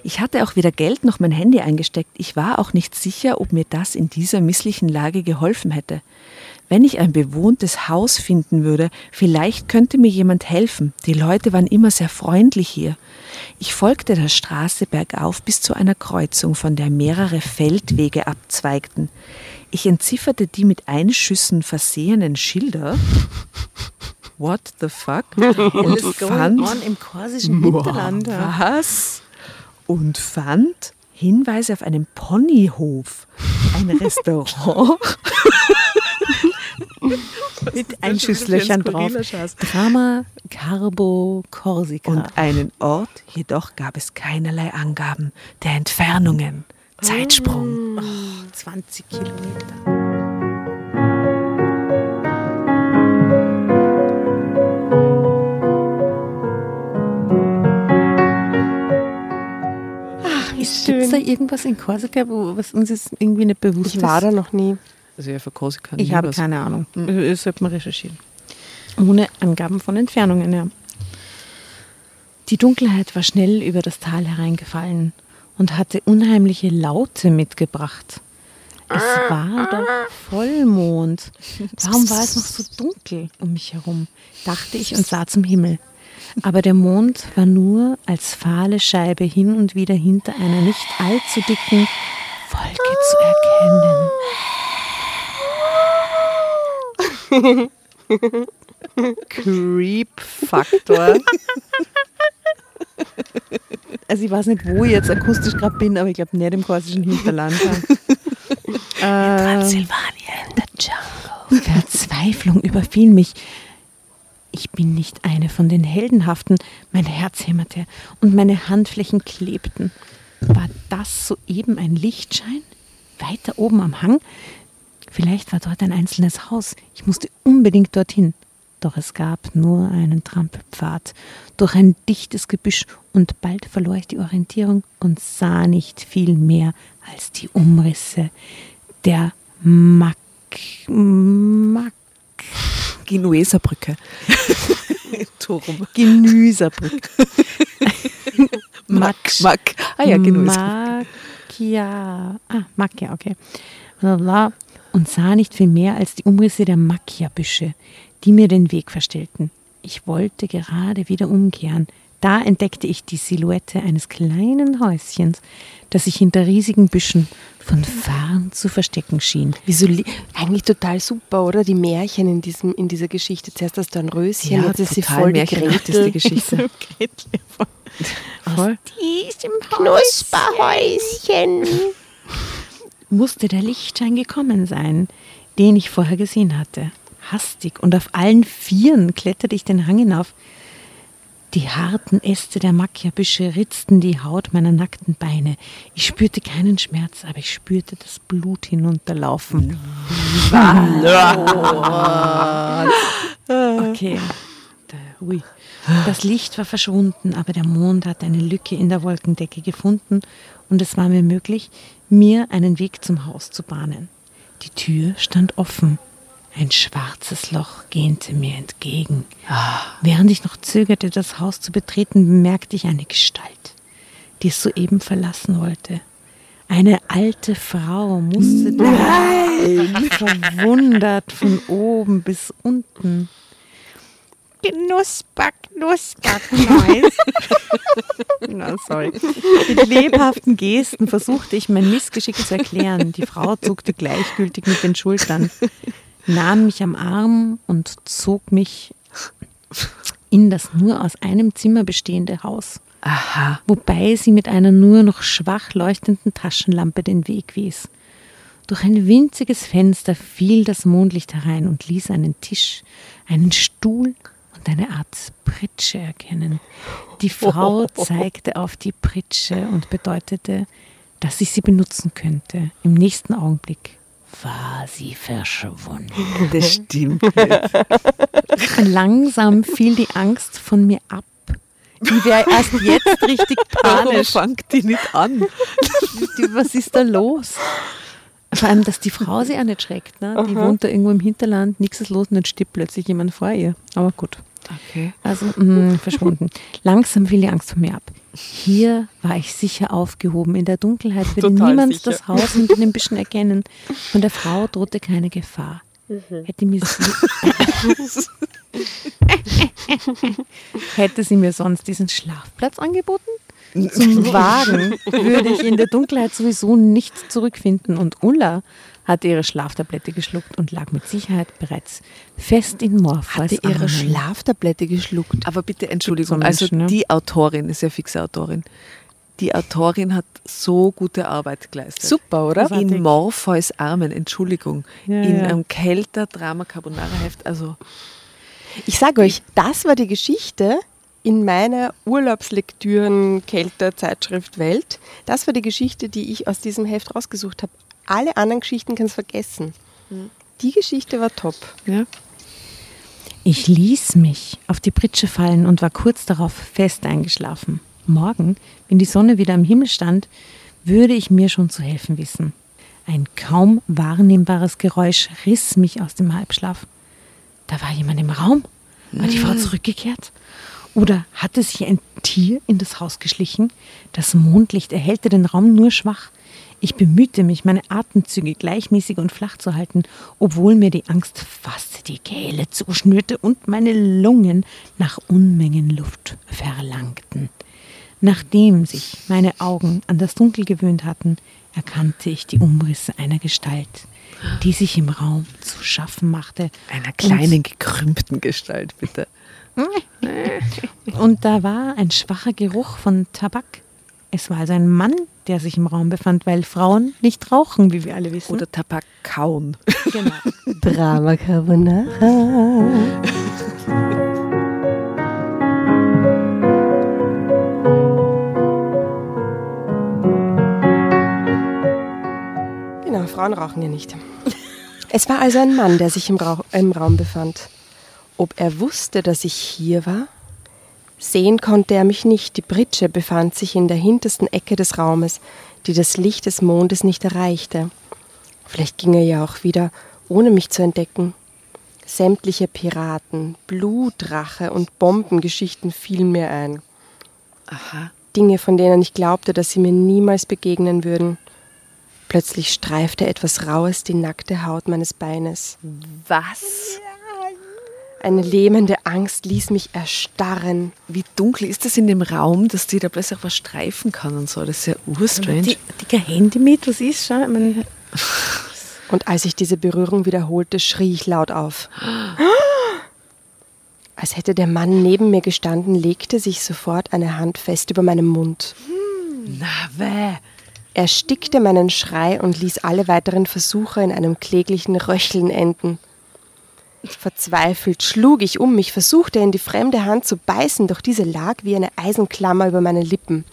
Ich hatte auch weder Geld noch mein Handy eingesteckt. Ich war auch nicht sicher, ob mir das in dieser misslichen Lage geholfen hätte. Wenn ich ein bewohntes Haus finden würde, vielleicht könnte mir jemand helfen. Die Leute waren immer sehr freundlich hier. Ich folgte der Straße bergauf bis zu einer Kreuzung, von der mehrere Feldwege abzweigten. Ich entzifferte die mit Einschüssen versehenen Schilder. What the fuck? [laughs] Und fand, im korsischen Hinterland. was? Und fand Hinweise auf einen Ponyhof, ein [laughs] Restaurant [laughs] Mit Einschusslöchern drauf. Drama Carbo Corsica. und einen Ort, jedoch gab es keinerlei Angaben der Entfernungen. Zeitsprung. 20 Kilometer. Gibt es da irgendwas in Korsika, wo, was uns jetzt irgendwie nicht bewusst Ich war ist? da noch nie. Also ja, für Korsika Ich habe was. keine Ahnung. Das sollte man recherchieren. Ohne Angaben von Entfernungen, ja. Die Dunkelheit war schnell über das Tal hereingefallen und hatte unheimliche Laute mitgebracht. Es war doch Vollmond. [laughs] Warum war es noch so dunkel um mich herum? dachte ich und sah zum Himmel. Aber der Mond war nur als fahle Scheibe hin und wieder hinter einer nicht allzu dicken Wolke zu erkennen. Creep-Faktor. Also ich weiß nicht, wo ich jetzt akustisch gerade bin, aber ich glaube nicht im korsischen Hinterland. [laughs] Ja. Transsilvanien, the jungle. Verzweiflung überfiel mich. Ich bin nicht eine von den Heldenhaften. Mein Herz hämmerte und meine Handflächen klebten. War das soeben ein Lichtschein? Weiter oben am Hang? Vielleicht war dort ein einzelnes Haus. Ich musste unbedingt dorthin. Doch es gab nur einen Trampelpfad durch ein dichtes Gebüsch und bald verlor ich die Orientierung und sah nicht viel mehr als die Umrisse der Mack. Mack. Genueserbrücke. [laughs] Turm. Genüserbrücke. Matsch. Mack. Ah ja, genau. Macchia. Ah, Macchia, okay. Und sah nicht viel mehr als die Umrisse der Macchia-Büsche, die mir den Weg verstellten. Ich wollte gerade wieder umkehren. Da entdeckte ich die Silhouette eines kleinen Häuschens, das sich hinter riesigen Büschen von fern zu verstecken schien. Wieso li- eigentlich total super, oder? Die Märchen in, diesem, in dieser Geschichte. Zuerst hast du ein Röschen, Ja, jetzt ist sie voll die märchenhaft ist die Gretel. Geschichte. [laughs] Voll. Diesem Knusperhäuschen. [laughs] musste der Lichtschein gekommen sein, den ich vorher gesehen hatte. Hastig und auf allen Vieren kletterte ich den Hang hinauf. Die harten Äste der Macchia-Büsche ritzten die Haut meiner nackten Beine. Ich spürte keinen Schmerz, aber ich spürte das Blut hinunterlaufen. Okay. Ui. Das Licht war verschwunden, aber der Mond hatte eine Lücke in der Wolkendecke gefunden und es war mir möglich, mir einen Weg zum Haus zu bahnen. Die Tür stand offen. Ein schwarzes Loch gähnte mir entgegen. Während ich noch zögerte, das Haus zu betreten, bemerkte ich eine Gestalt, die es soeben verlassen wollte. Eine alte Frau musterte verwundert von oben bis unten. Knusper, knusper, Knäus. Na, sorry. Mit lebhaften Gesten versuchte ich mein Missgeschick zu erklären. Die Frau zuckte gleichgültig mit den Schultern, nahm mich am Arm und zog mich in das nur aus einem Zimmer bestehende Haus, Aha. wobei sie mit einer nur noch schwach leuchtenden Taschenlampe den Weg wies. Durch ein winziges Fenster fiel das Mondlicht herein und ließ einen Tisch, einen Stuhl und eine Art Pritsche erkennen. Die Frau [laughs] zeigte auf die Pritsche und bedeutete, dass ich sie benutzen könnte. Im nächsten Augenblick war sie verschwunden. Das stimmt nicht. Langsam fiel die Angst von mir ab. Die wäre erst jetzt richtig Warum panisch. fangt die nicht an? Was ist da los? Vor allem, dass die Frau sie auch nicht schreckt. Ne? Die wohnt da irgendwo im Hinterland, nichts ist los und dann stirbt plötzlich jemand vor ihr. Aber gut. Okay. Also mh, verschwunden. Langsam fiel die Angst von mir ab. Hier war ich sicher aufgehoben. In der Dunkelheit würde Total niemand sicher. das Haus hinter den Büschen erkennen. Von der Frau drohte keine Gefahr. Hätte, mir sie, [laughs] hätte sie mir sonst diesen Schlafplatz angeboten? Zum Wagen würde ich in der Dunkelheit sowieso nicht zurückfinden. Und Ulla hatte ihre Schlaftablette geschluckt und lag mit Sicherheit bereits fest in Morpheus Hatte ihre Armen. Schlaftablette geschluckt. Aber bitte Entschuldigung, also Menschen, ne? die Autorin ist ja fixe Autorin. Die Autorin hat so gute Arbeit geleistet. Super, oder? Großartig. In Morpheus Armen, Entschuldigung. Ja, in ja. einem Kälter Drama Carbonara Heft. Also Ich sage euch, das war die Geschichte in meiner Urlaubslektüren-Kelter-Zeitschrift Welt. Das war die Geschichte, die ich aus diesem Heft rausgesucht habe. Alle anderen Geschichten kannst du vergessen. Die Geschichte war top. ja. Ich ließ mich auf die Pritsche fallen und war kurz darauf fest eingeschlafen. Morgen, wenn die Sonne wieder am Himmel stand, würde ich mir schon zu helfen wissen. Ein kaum wahrnehmbares Geräusch riss mich aus dem Halbschlaf. Da war jemand im Raum. War die Frau zurückgekehrt? Oder hatte sich ein Tier in das Haus geschlichen? Das Mondlicht erhellte den Raum nur schwach. Ich bemühte mich, meine Atemzüge gleichmäßig und flach zu halten, obwohl mir die Angst fast die Kehle zuschnürte und meine Lungen nach Unmengen Luft verlangten. Nachdem sich meine Augen an das Dunkel gewöhnt hatten, erkannte ich die Umrisse einer Gestalt, die sich im Raum zu schaffen machte. Einer kleinen, gekrümmten Gestalt, bitte. [laughs] Und da war ein schwacher Geruch von Tabak. Es war also ein Mann, der sich im Raum befand, weil Frauen nicht rauchen, wie wir alle wissen. Oder Tabak kauen. genau. [laughs] Drama Carbonara. Genau, Frauen rauchen ja nicht. [laughs] Es war also ein Mann, der sich im, Rauch, im Raum befand. Ob er wusste, dass ich hier war? Sehen konnte er mich nicht. Die Pritsche befand sich in der hintersten Ecke des Raumes, die das Licht des Mondes nicht erreichte. Vielleicht ging er ja auch wieder, ohne mich zu entdecken. Sämtliche Piraten, Blutrache und Bombengeschichten fielen mir ein. Aha. Dinge, von denen ich glaubte, dass sie mir niemals begegnen würden. Plötzlich streifte etwas Raues die nackte Haut meines Beines. Was? Eine lähmende Angst ließ mich erstarren. Wie dunkel ist das in dem Raum, dass die da plötzlich was streifen kann und so? Das ist ja urstrange. Kein Handy mit, was ist? Schau, ich meine, [laughs] Und als ich diese Berührung wiederholte, schrie ich laut auf. [gasps] Als hätte der Mann neben mir gestanden, legte sich sofort eine Hand fest über meinem Mund. Na, weh. Er stickte meinen Schrei und ließ alle weiteren Versuche in einem kläglichen Röcheln enden. Verzweifelt schlug ich um mich, versuchte in die fremde Hand zu beißen, doch diese lag wie eine Eisenklammer über meine Lippen.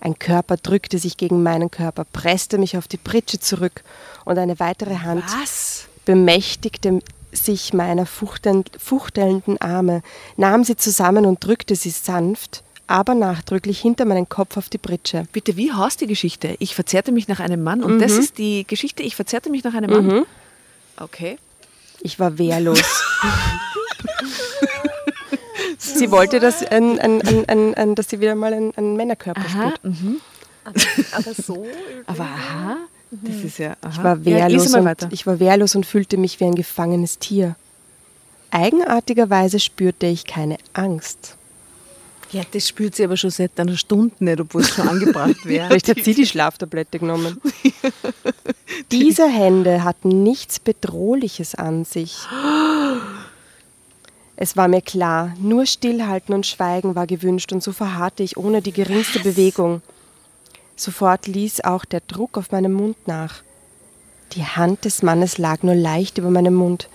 Ein Körper drückte sich gegen meinen Körper, presste mich auf die Pritsche zurück und eine weitere Hand Was? bemächtigte sich meiner fuchteln- fuchtelnden Arme, nahm sie zusammen und drückte sie sanft, aber nachdrücklich hinter meinen Kopf auf die Pritsche. Bitte, wie heißt die Geschichte? Ich verzehrte mich nach einem Mann und das ist die Geschichte, ich verzehrte mich nach einem Mann. Okay. Ich war wehrlos. [laughs] sie wollte, dass, ein, ein, ein, ein, ein, dass sie wieder mal einen, einen Männerkörper Aha. spürt. aber so. Aber aha, das ist ja. Aha. Ich war ja, wehrlos, mal und, ich war wehrlos und fühlte mich wie ein gefangenes Tier. Eigenartigerweise spürte ich keine Angst. Ja, das spürt sie aber schon seit einer Stunde nicht, obwohl es schon angebracht [laughs] wäre. Vielleicht hat sie die Schlaftablette genommen. [laughs] Diese Hände hatten nichts Bedrohliches an sich. Es war mir klar, nur Stillhalten und Schweigen war gewünscht und so verharrte ich ohne die geringste Bewegung. Sofort ließ auch der Druck auf meinem Mund nach. Die Hand des Mannes lag nur leicht über meinem Mund.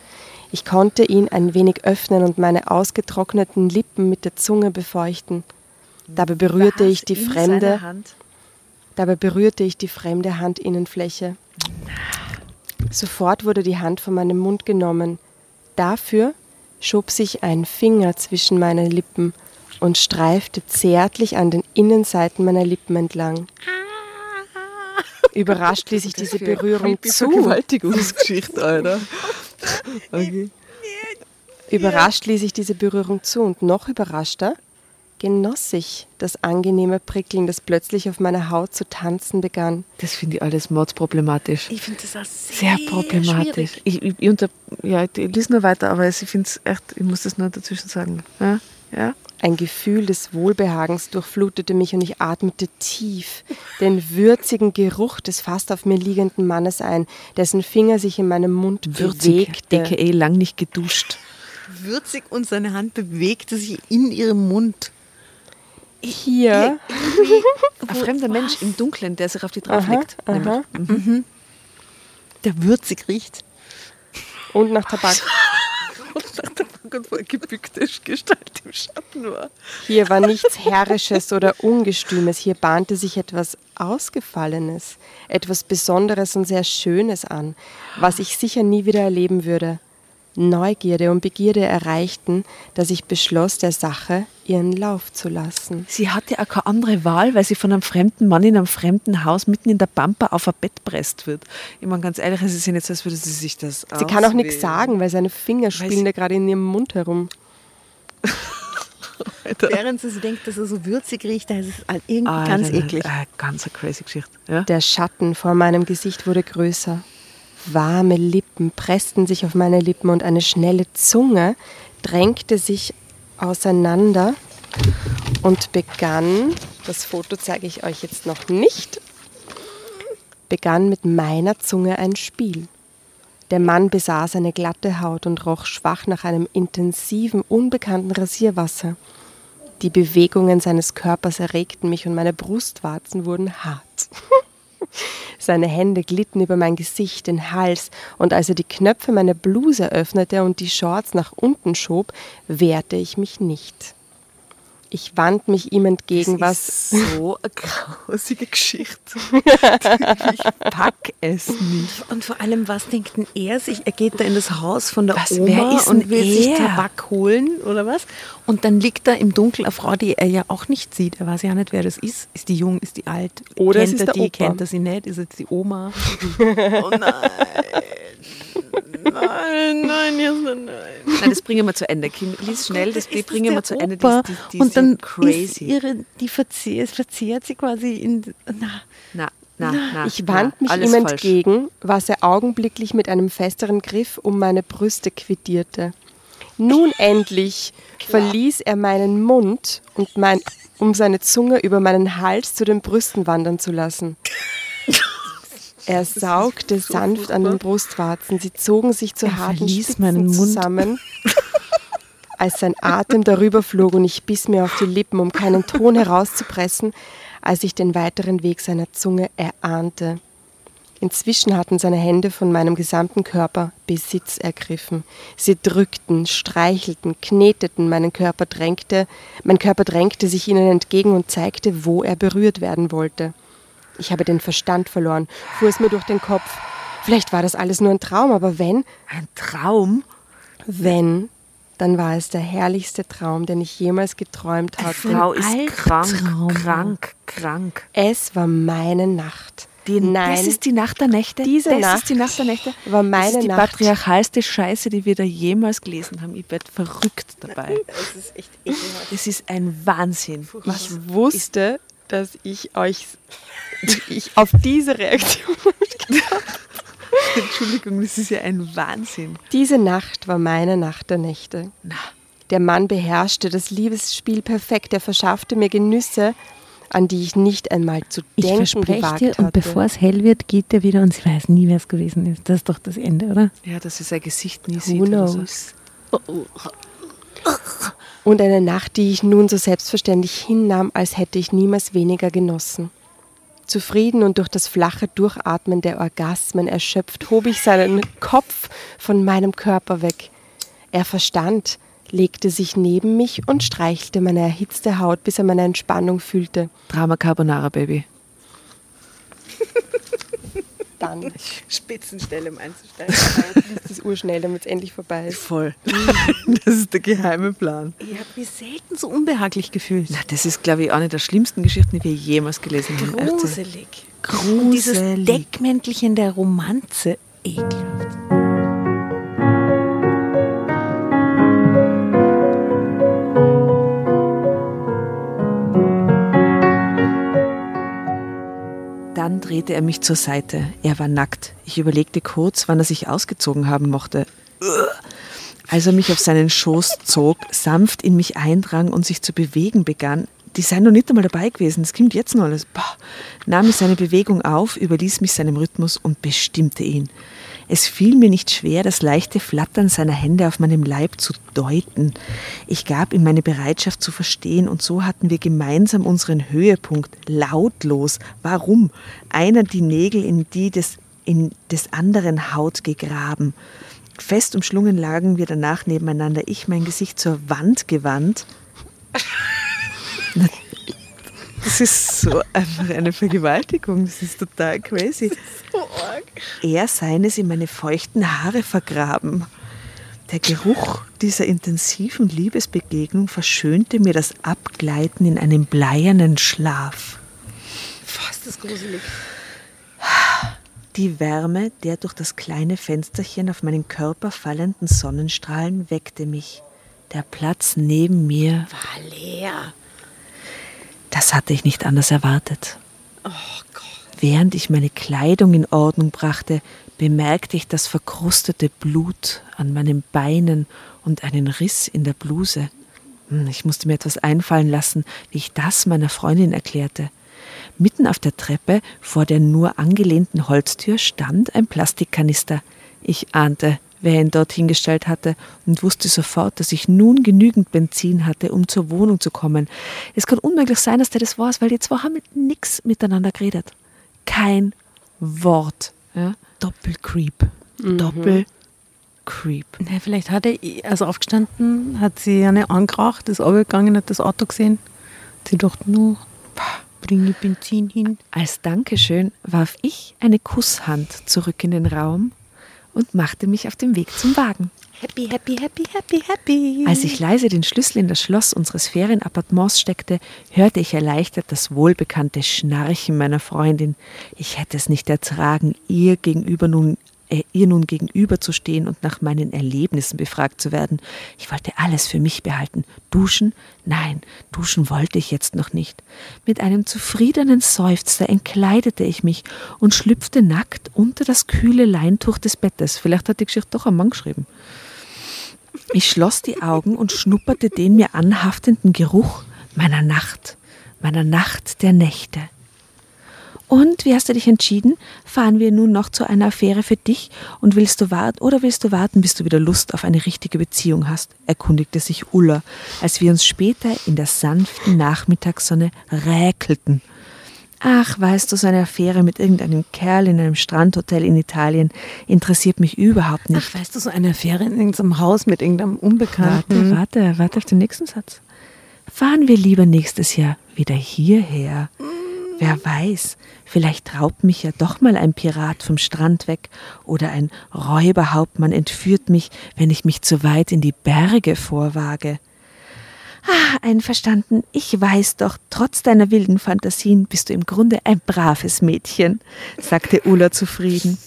Ich konnte ihn ein wenig öffnen und meine ausgetrockneten Lippen mit der Zunge befeuchten. Dabei berührte ich die fremde? Dabei berührte ich die fremde Handinnenfläche. Sofort wurde die Hand von meinem Mund genommen. Dafür schob sich ein Finger zwischen meine Lippen und streifte zärtlich an den Innenseiten meiner Lippen entlang. Überrascht ließ ich diese Berührung zu. Vergewaltigungsgeschichte, Alter. Okay. Überrascht ließ ich diese Berührung zu und noch überraschter genoss ich das angenehme Prickeln, das plötzlich auf meiner Haut zu tanzen begann. Das finde ich alles mordsproblematisch. Ich finde das auch sehr, Sehr problematisch. Ich, ich, ich, unter, ja, ich lese nur weiter, aber ich finde es echt, ich muss das nur dazwischen sagen. Ja? Ja? Ein Gefühl des Wohlbehagens durchflutete mich und ich atmete tief den würzigen Geruch des fast auf mir liegenden Mannes ein, dessen Finger sich in meinem Mund Würzig, bewegte. aka lang nicht geduscht. Würzig und seine Hand bewegte sich in ihrem Mund. Hier, [laughs] Ein fremder Mensch im Dunkeln, der sich auf die drauflegt. aha. nämlich. Der würzig riecht. und nach Tabak. [laughs] Und nach der Bank und vor gebückte Gestalt im Schatten war. Hier war nichts Herrisches oder Ungestümes. Hier bahnte sich etwas Ausgefallenes, etwas Besonderes und sehr Schönes an, was ich sicher nie wieder erleben würde. Neugierde und Begierde erreichten, dass ich beschloss, der Sache ihren Lauf zu lassen. Sie hatte auch keine andere Wahl, weil sie von einem fremden Mann in einem fremden Haus mitten in der Pampa auf ein Bett presst wird. Ich meine, ganz ehrlich, es ist ja nicht so, als würde sie sich das Sie kann auch nichts sagen, weil seine Finger spielen da gerade in ihrem Mund herum. Während sie denkt, dass er so würzig riecht, da ist es halt irgendwie ganz eklig. Äh, ganz eine crazy Geschichte. Ja? Der Schatten vor meinem Gesicht wurde größer. Warme Lippen pressten sich auf meine Lippen und eine schnelle Zunge drängte sich auseinander und begann, das Foto zeige ich euch jetzt noch nicht, begann mit meiner Zunge ein Spiel. Der Mann besaß eine glatte Haut und roch schwach nach einem intensiven, unbekannten Rasierwasser. Die Bewegungen seines Körpers erregten mich und meine Brustwarzen wurden hart. [laughs] Seine Hände glitten über mein Gesicht, den Hals, und als er die Knöpfe meiner Bluse öffnete und die Shorts nach unten schob, wehrte ich mich nicht. Ich wand mich ihm entgegen, was so eine grausige Geschichte. [laughs] ich pack es nicht. Und vor allem, was denkt denn er sich? Er geht da in das Haus von der Was, Oma wer ist und will sich er? Tabak holen oder was? Und dann liegt da im Dunkeln eine Frau, die er ja auch nicht sieht. Er weiß ja nicht, wer das ist. Ist die jung, ist die alt? Oder es kennt ist er der die, Opa. kennt er sie nicht? Ist es die Oma? oh nein. [laughs] Nein, nein, Jasmin, nein. Nein, das bringen wir zu Ende. Kim, lies schnell, das, die bringen wir zu Ende. Die, ist- die, die und ist dann ist ihre, die verzehrt, es verzehrt sie quasi in. Na, na, na, na. Ich wand mich ihm entgegen, was er augenblicklich mit einem festeren Griff um meine Brüste quittierte. Nun [laughs] endlich verließ er meinen Mund, und mein, um seine Zunge über meinen Hals zu den Brüsten wandern zu lassen. Er saugte sanft an den Brustwarzen, sie zogen sich zu Er harten Spitzen zusammen, [laughs] als sein Atem darüber flog und ich biss mir auf die Lippen, um keinen Ton herauszupressen, als ich den weiteren Weg seiner Zunge erahnte. Inzwischen hatten seine Hände von meinem gesamten Körper Besitz ergriffen. Sie drückten, streichelten, kneteten, meinen Körper drängte, mein Körper drängte sich ihnen entgegen und zeigte, wo er berührt werden wollte. Ich habe den Verstand verloren, fuhr es mir durch den Kopf. Vielleicht war das alles nur ein Traum, aber wenn, Ein Traum? wenn, dann war es der herrlichste Traum, den ich jemals geträumt hatte. Frau ist krank, krank, krank. Es war meine Nacht. Die, Nein, Das ist die Nacht der Nächte. Diese das Nacht ist die Nacht der Nächte. war meine Das ist die Nacht. patriarchalste Scheiße, die wir da jemals gelesen haben. Ich werde verrückt dabei. [laughs] das ist echt ekelhaft. Das ist ein Wahnsinn. Ich wusste, dass ich euch [laughs] ich auf diese Reaktion. [laughs] Entschuldigung, das ist ja ein Wahnsinn. Diese Nacht war meine Nacht der Nächte. Na, Der Mann beherrschte das Liebesspiel perfekt. Er verschaffte mir Genüsse, an die ich nicht einmal zu ich denken verspreche gewagt dir, hatte. und bevor es hell wird, geht er wieder und sie weiß nie, wer es gewesen ist. Das ist doch das Ende, oder? ja, dass er sein Gesicht nie Who sieht. Oder so. knows? Und eine Nacht, die ich nun so selbstverständlich hinnahm, als hätte ich niemals weniger genossen. Zufrieden und durch das flache Durchatmen der Orgasmen erschöpft, hob ich seinen Kopf von meinem Körper weg. Er verstand, legte sich neben mich und streichelte meine erhitzte Haut, bis er meine Entspannung fühlte. Drama Carbonara, Baby. Dann [laughs] Spitzenstelle, um einzusteigen. [laughs] ist es urschnell, damit es endlich vorbei ist. Voll. [laughs] Das ist der geheime Plan. Ich habe mich selten so unbehaglich gefühlt. Na, das ist, glaube ich, eine der schlimmsten Geschichten, die wir jemals gelesen haben. Echt so. Gruselig. Und dieses Gruselig. Deckmäntelchen der Romanze. Ekelhaft. Drehte er mich zur Seite. Er war nackt. Ich überlegte kurz, wann er sich ausgezogen haben mochte. Als er mich auf seinen Schoß zog, sanft in mich eindrang und sich zu bewegen begann, die sei noch nicht einmal dabei gewesen, das kommt jetzt noch alles, Boah, nahm ich seine Bewegung auf, überließ mich seinem Rhythmus und bestimmte ihn. Es fiel mir nicht schwer, das leichte Flattern seiner Hände auf meinem Leib zu deuten. Ich gab ihm meine Bereitschaft zu verstehen und so hatten wir gemeinsam unseren Höhepunkt, lautlos. Warum? Einer die Nägel in die des, in des anderen Haut gegraben. Fest umschlungen lagen wir danach nebeneinander, ich mein Gesicht zur Wand gewandt. [laughs] Das ist so einfach eine Vergewaltigung, das ist total crazy. Er seines in meine feuchten Haare vergraben. Der Geruch dieser intensiven Liebesbegegnung verschönte mir das Abgleiten in einen bleiernen Schlaf. Fast das gruselig. Die Wärme der durch das kleine Fensterchen auf meinen Körper fallenden Sonnenstrahlen weckte mich. Der Platz neben mir, War leer. Das hatte ich nicht anders erwartet. Während ich meine Kleidung in Ordnung brachte, bemerkte ich das verkrustete Blut an meinen Beinen und einen Riss in der Bluse. Hm, Ich musste mir etwas einfallen lassen, wie ich das meiner Freundin erklärte. Mitten auf der Treppe vor der nur angelehnten Holztür stand ein Plastikkanister. Ich ahnte, wer ihn dort hingestellt hatte und wusste sofort, dass ich nun genügend Benzin hatte, um zur Wohnung zu kommen. Es kann unmöglich sein, dass der das war, weil die zwei haben mit nix miteinander geredet. Kein Wort. Ja? Doppelcreep. Doppelcreep. Na, vielleicht hat er, also aufgestanden, hat sie eine angeraucht, ist runtergegangen, hat das Auto gesehen. Sie dachte, nur, bringe Benzin hin. Als Dankeschön warf ich eine Kusshand zurück in den Raum und machte mich auf den Weg zum Wagen. Happy, happy, happy, happy, happy. Als ich leise den Schlüssel in das Schloss unseres Ferienappartements steckte, hörte ich erleichtert das wohlbekannte Schnarchen meiner Freundin. Ich hätte es nicht ertragen, ihr gegenüber nun ihr nun gegenüber zu stehen und nach meinen Erlebnissen befragt zu werden. Ich wollte alles für mich behalten. Duschen? Nein, duschen wollte ich jetzt noch nicht. Mit einem zufriedenen Seufzer entkleidete ich mich und schlüpfte nackt unter das kühle Leintuch des Bettes. Vielleicht hat die Geschichte doch ein Mann geschrieben. Ich schloss die Augen und schnupperte den mir anhaftenden Geruch meiner Nacht, meiner Nacht der Nächte. Und wie hast du dich entschieden? Fahren wir nun noch zu einer Affäre für dich und willst du warten oder willst du warten, bis du wieder Lust auf eine richtige Beziehung hast? erkundigte sich Ulla, als wir uns später in der sanften Nachmittagssonne räkelten. Ach, weißt du, so eine Affäre mit irgendeinem Kerl in einem Strandhotel in Italien interessiert mich überhaupt nicht. Ach, weißt du, so eine Affäre in irgendeinem Haus mit irgendeinem Unbekannten. Warte, warte, warte auf den nächsten Satz. Fahren wir lieber nächstes Jahr wieder hierher. Wer weiß, vielleicht raubt mich ja doch mal ein Pirat vom Strand weg oder ein Räuberhauptmann entführt mich, wenn ich mich zu weit in die Berge vorwage. Ah, einverstanden. Ich weiß doch, trotz deiner wilden Fantasien bist du im Grunde ein braves Mädchen, sagte Ulla zufrieden.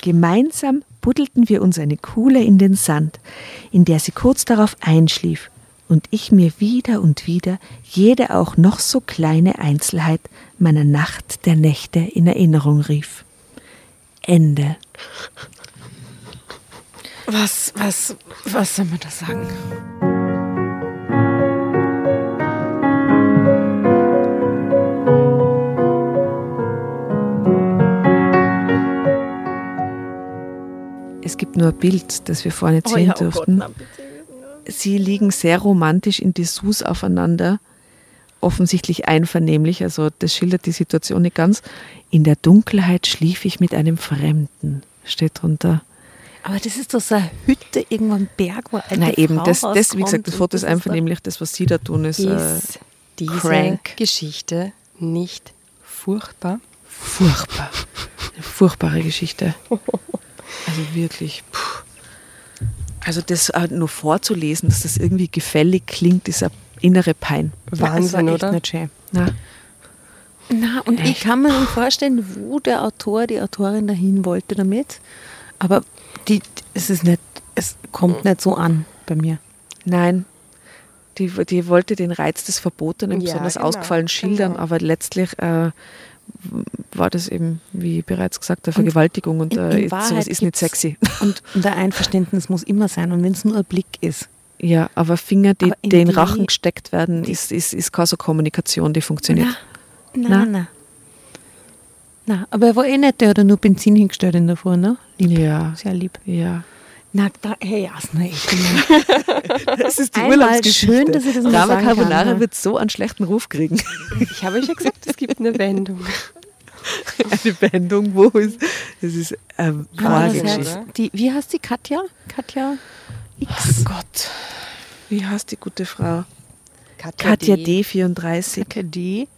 Gemeinsam buddelten wir uns eine Kuhle in den Sand, in der sie kurz darauf einschlief und ich mir wieder und wieder jede auch noch so kleine Einzelheit meiner Nacht der Nächte in Erinnerung rief. Ende. Was, was, was soll man da sagen? Es gibt nur ein Bild, das wir vorhin sehen oh durften. Gott, na, bitte. Sie liegen sehr romantisch in Dessous aufeinander, offensichtlich einvernehmlich, also das schildert die Situation nicht ganz. In der Dunkelheit schlief ich mit einem Fremden, steht drunter. Aber das ist doch so eine Hütte irgendwo am Berg, wo eine Na eben, Frau das, das, wie gesagt, das Foto ist einvernehmlich, das, was Sie da tun, ist äh, Ist diese crank. Geschichte nicht furchtbar? furchtbar. Eine furchtbare Geschichte. [laughs] Also wirklich. Puh. Also das äh, nur vorzulesen, dass das irgendwie gefällig klingt, ist eine innere Pein. Wahnsinn, das war echt oder? Nicht schön. Na, Na, und ich kann mir nicht vorstellen, wo der Autor, die Autorin dahin wollte damit. Aber die, es ist nicht, es kommt nicht so an bei mir. nein. Die, die wollte den Reiz des Verbotenen Ja, besonders genau, ausgefallen schildern, genau. aber letztlich äh, war das eben, wie bereits gesagt, eine Vergewaltigung und, in- äh, sowas ist nicht sexy. [laughs] Und, und der Einverständnis muss immer sein. Und wenn es nur ein Blick ist. Ja, aber Finger, die Aber in die in die- Rachen gesteckt werden, ist, ist, ist keine so Kommunikation, die funktioniert. Na? na, na. Na, aber er war eh nicht, der hat nur Benzin hingestellt in der Früh, ne? Lieb. Ja, Sehr lieb. ja. Na, da, hey, Jasna, ich bin [laughs] Das ist Einmal Urlaubsgeschichte. schön, dass ich das Drama sagen kann, Carbonara ja. wird so einen schlechten Ruf kriegen. Ich habe euch ja gesagt, es gibt eine Wendung. [laughs] Eine Wendung, wo es. Das ist ähm, das heißt, Geschichte. die, wie heißt die Katja? Katja X. Ach Gott. Wie heißt die gute Frau? Katja, Katja D. D34. Katja D.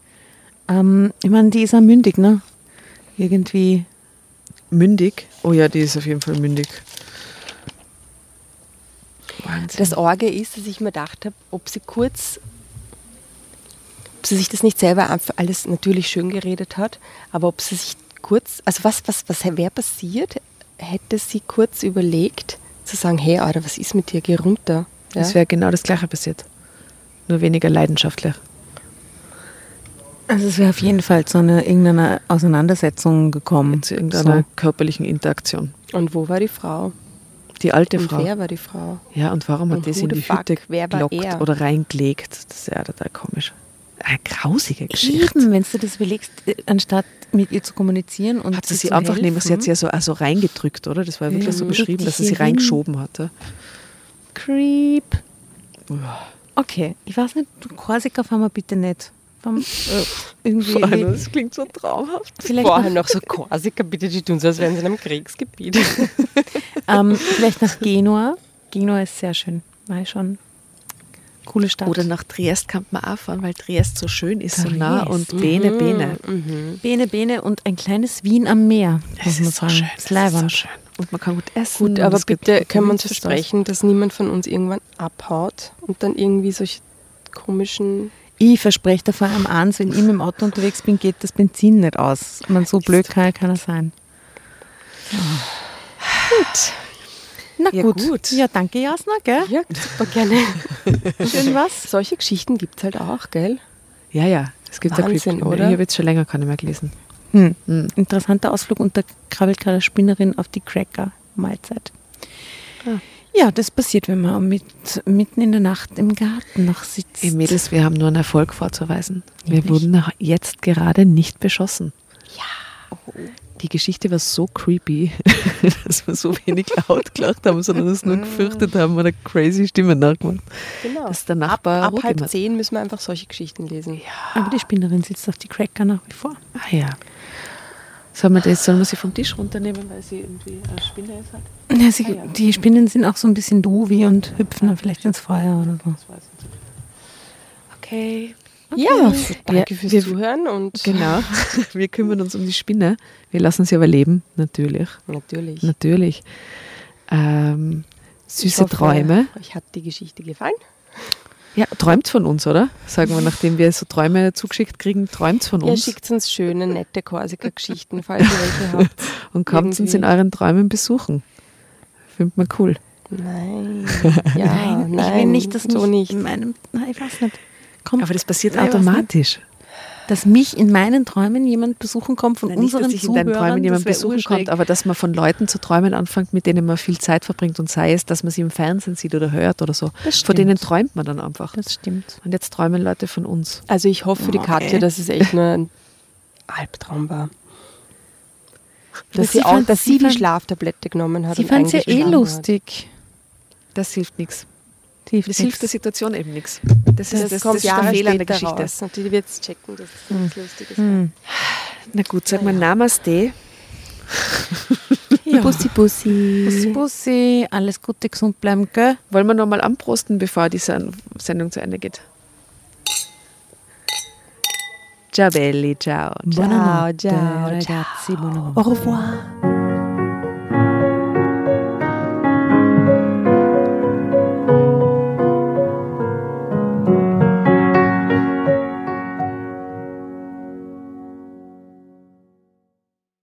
Ähm, ich meine, die ist ja mündig, ne? Irgendwie. Mündig. Oh ja, die ist auf jeden Fall mündig. Wahnsinn. Das Orge ist, dass ich mir gedacht habe, ob sie kurz, ob sie sich das nicht selber alles natürlich schön geredet hat, aber ob sie sich kurz, also was, was, was wäre passiert, hätte sie kurz überlegt, zu sagen, hey, Alter, was ist mit dir, geh runter. Ja? Es wäre genau das Gleiche passiert. Nur weniger leidenschaftlich. Also es wäre auf jeden Fall zu einer irgendeiner Auseinandersetzung gekommen. Zu irgendeiner körperlichen Interaktion. Und wo war die Frau? Die alte Und Frau. wer war die Frau? Ja, und warum hat Und who in die fuck? Hütte gelockt er? oder reingelegt? Das ist ja total komisch. Eine grausige Geschichte. Eben, wenn du das überlegst, äh, anstatt mit ihr zu kommunizieren und Hat sie sie einfach nehmen, sie hat sie ja so also reingedrückt, oder? Das war wirklich Ja. so beschrieben, dass sie sie reingeschoben hatte. Creep. Okay, ich weiß nicht, Korsika fahren wir bitte nicht. Fahren, äh, irgendwie, das klingt so traumhaft. vielleicht, Vorher nach, noch so Korsika, bitte, die tun so, als wären sie in einem Kriegsgebiet. [laughs] ähm, vielleicht nach Genua. Genua ist sehr schön, war ich schon. Coole Stadt. Oder nach Triest kann man auch fahren, weil Triest so schön ist, so Triest. nah und Bene, Bene. Bene Bene und ein kleines Wien am Meer, man ist so sagen. schön. Das es ist so schön. Und man kann gut essen. Gut, aber bitte können wir uns versprechen, dass niemand von uns irgendwann abhaut und dann irgendwie solche komischen. Ich verspreche davon am eins, wenn ich mit dem Auto unterwegs bin, geht das Benzin nicht aus. Man, so blöd kann ja keiner sein. Gut. Na Ja, gut. gut. Ja, danke Jasna, gell? Ja, super gerne. Schön was. Solche Geschichten gibt es halt auch, gell? Ja, ja. Es gibt ja Wahnsinn, Creep. oder? Ich habe jetzt schon länger keine mehr gelesen. Hm. Hm. Interessanter Ausflug und da krabbelt gerade Spinnerin auf die Cracker-Mahlzeit. Ah. Ja, das passiert, wenn man mit, mitten in der Nacht im Garten noch sitzt. Ey, Mädels, wir haben nur einen Erfolg vorzuweisen. Wir Wirklich? wurden jetzt gerade nicht beschossen. Ja. Die Geschichte war so creepy, [laughs] dass wir so wenig laut gelacht haben, sondern uns nur gefürchtet haben oder crazy Stimmen nachgemacht. Genau. Dass der Nachbar Ab rot halb zehn müssen wir einfach solche Geschichten lesen. Aber die Spinnerin sitzt auf die Cracker nach wie vor. Ah ja. Sollen wir, das, sollen wir sie vom Tisch runternehmen, weil sie irgendwie eine Spinne ist? Halt? Ja, sie, Ah, ja. Die Spinnen sind auch so ein bisschen dovi und hüpfen dann vielleicht ins Feuer oder so. Ich nicht. Okay. Ja, danke Ja, fürs wir- Zuhören und [laughs] Genau. [laughs] Wir kümmern uns um die Spinne. Wir lassen sie aber leben, natürlich. natürlich. Natürlich. Ähm, Ich süße hoffe, Träume. Euch hat die Geschichte gefallen. Ja, träumt von uns, oder? Sagen wir, nachdem wir so Träume zugeschickt kriegen, träumt von Ihr uns. schickt uns schöne, nette Korsika-Geschichten, falls ihr welche [laughs] habt. und kommt uns irgendwie. in euren Träumen besuchen. Findet man cool. Nein. [laughs] Ja, nein, nein, ich will nicht, dass so nicht. in meinem, nein, ich weiß nicht. Kommt, Aber das passiert Nein, automatisch. Dass mich in meinen Träumen jemand besuchen kommt von Nein, nicht, unseren dass sich in deinen Zuhörern, Träumen jemand besuchen urschräg. kommt, aber dass man von Leuten zu träumen anfängt, mit denen man viel Zeit verbringt und sei es, dass man sie im Fernsehen sieht oder hört oder so. Das Von denen träumt man dann einfach. Das stimmt. Und jetzt träumen Leute von uns. Also ich hoffe für die Katja, dass es echt nur ein Albtraum war. Dass sie sie, auch, fand- dass sie sie die fand- Schlaftablette genommen hat. Sie und fand es ja eh lustig. Das hilft nichts. Die Das hilft der Situation eben nichts. Das, Hat. ist, Das, das, kommt das ist der Jahre Fehler an der Geschichte. raus. Und die wird es checken, dass das nichts Lustiges Hm. Na gut, sag mal Namaste. Ja. Bussi, Bussi. Bussi, Bussi, alles Gute, gesund bleiben, gell? Wollen wir nochmal anprosten, bevor die Sen- Sendung zu Ende geht? Ciao belli, ciao. Ciao, ciao, ragazzi, buonanotte. Au revoir.